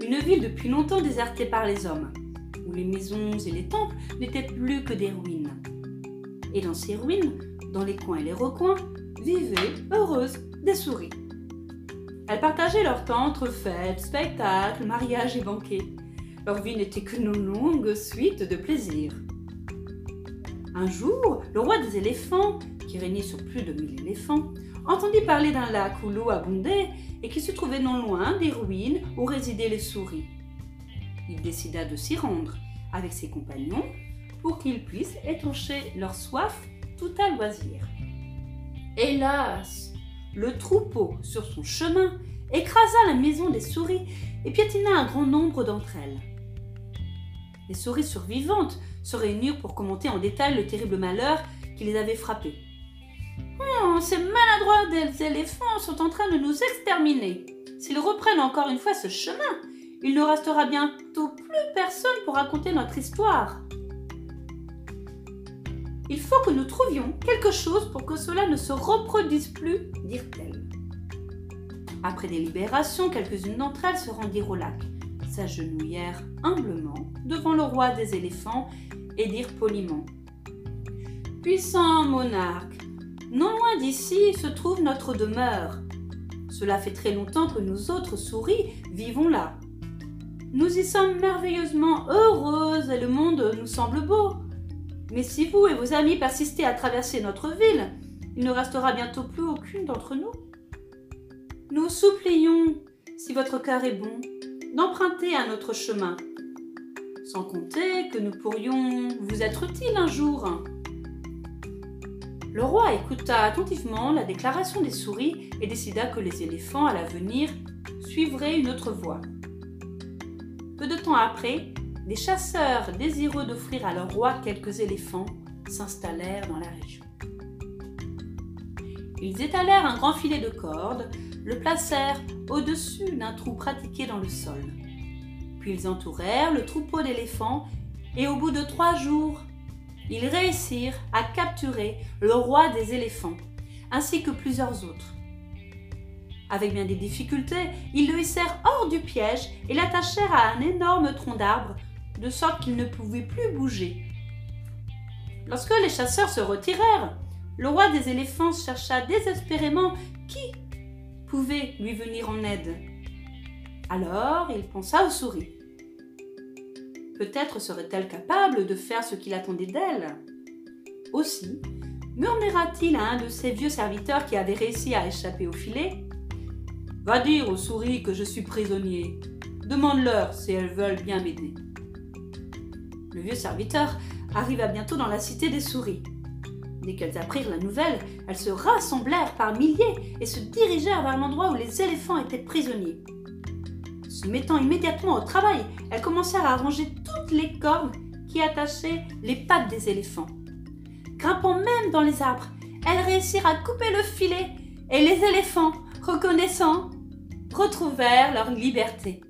une ville depuis longtemps désertée par les hommes, où les maisons et les temples n'étaient plus que des ruines. Et dans ces ruines, dans les coins et les recoins, vivaient, heureuses, des souris. Elles partageaient leur temps entre fêtes, spectacles, mariages et banquets. Leur vie n'était qu'une longue suite de plaisirs. Un jour, le roi des éléphants, qui régnait sur plus de mille éléphants, entendit parler d'un lac où l'eau abondait et qui se trouvait non loin des ruines où résidaient les souris. Il décida de s'y rendre avec ses compagnons pour qu'ils puissent étancher leur soif tout à loisir. Hélas, le troupeau, sur son chemin, écrasa la maison des souris et piétina un grand nombre d'entre elles. Les souris survivantes se réunirent pour commenter en détail le terrible malheur qui les avait frappées. Oh, ces maladroits des éléphants sont en train de nous exterminer. S'ils reprennent encore une fois ce chemin, il ne restera bientôt plus personne pour raconter notre histoire. Il faut que nous trouvions quelque chose pour que cela ne se reproduise plus, dirent-elles. Après délibération, quelques-unes d'entre elles se rendirent au lac, s'agenouillèrent humblement devant le roi des éléphants et dirent poliment Puissant monarque, non loin d'ici se trouve notre demeure. Cela fait très longtemps que nous autres souris vivons là. Nous y sommes merveilleusement heureuses et le monde nous semble beau. Mais si vous et vos amis persistez à traverser notre ville, il ne restera bientôt plus aucune d'entre nous. Nous supplions, si votre cœur est bon, d'emprunter un autre chemin, sans compter que nous pourrions vous être utiles un jour. Le roi écouta attentivement la déclaration des souris et décida que les éléphants à l'avenir suivraient une autre voie. Peu de temps après, des chasseurs désireux d'offrir à leur roi quelques éléphants s'installèrent dans la région. Ils étalèrent un grand filet de corde, le placèrent au-dessus d'un trou pratiqué dans le sol. Puis ils entourèrent le troupeau d'éléphants et au bout de trois jours, ils réussirent à capturer le roi des éléphants, ainsi que plusieurs autres. Avec bien des difficultés, ils le hissèrent hors du piège et l'attachèrent à un énorme tronc d'arbre de sorte qu'il ne pouvait plus bouger. Lorsque les chasseurs se retirèrent, le roi des éléphants chercha désespérément qui pouvait lui venir en aide. Alors il pensa aux souris. Peut-être serait-elle capable de faire ce qu'il attendait d'elle. Aussi, murmura-t-il à un de ses vieux serviteurs qui avait réussi à échapper au filet Va dire aux souris que je suis prisonnier. Demande-leur si elles veulent bien m'aider. Le vieux serviteur arriva bientôt dans la cité des souris. Dès qu'elles apprirent la nouvelle, elles se rassemblèrent par milliers et se dirigèrent vers l'endroit où les éléphants étaient prisonniers. Se mettant immédiatement au travail, elles commencèrent à arranger les cordes qui attachaient les pattes des éléphants. Grimpant même dans les arbres, elles réussirent à couper le filet et les éléphants, reconnaissant, retrouvèrent leur liberté.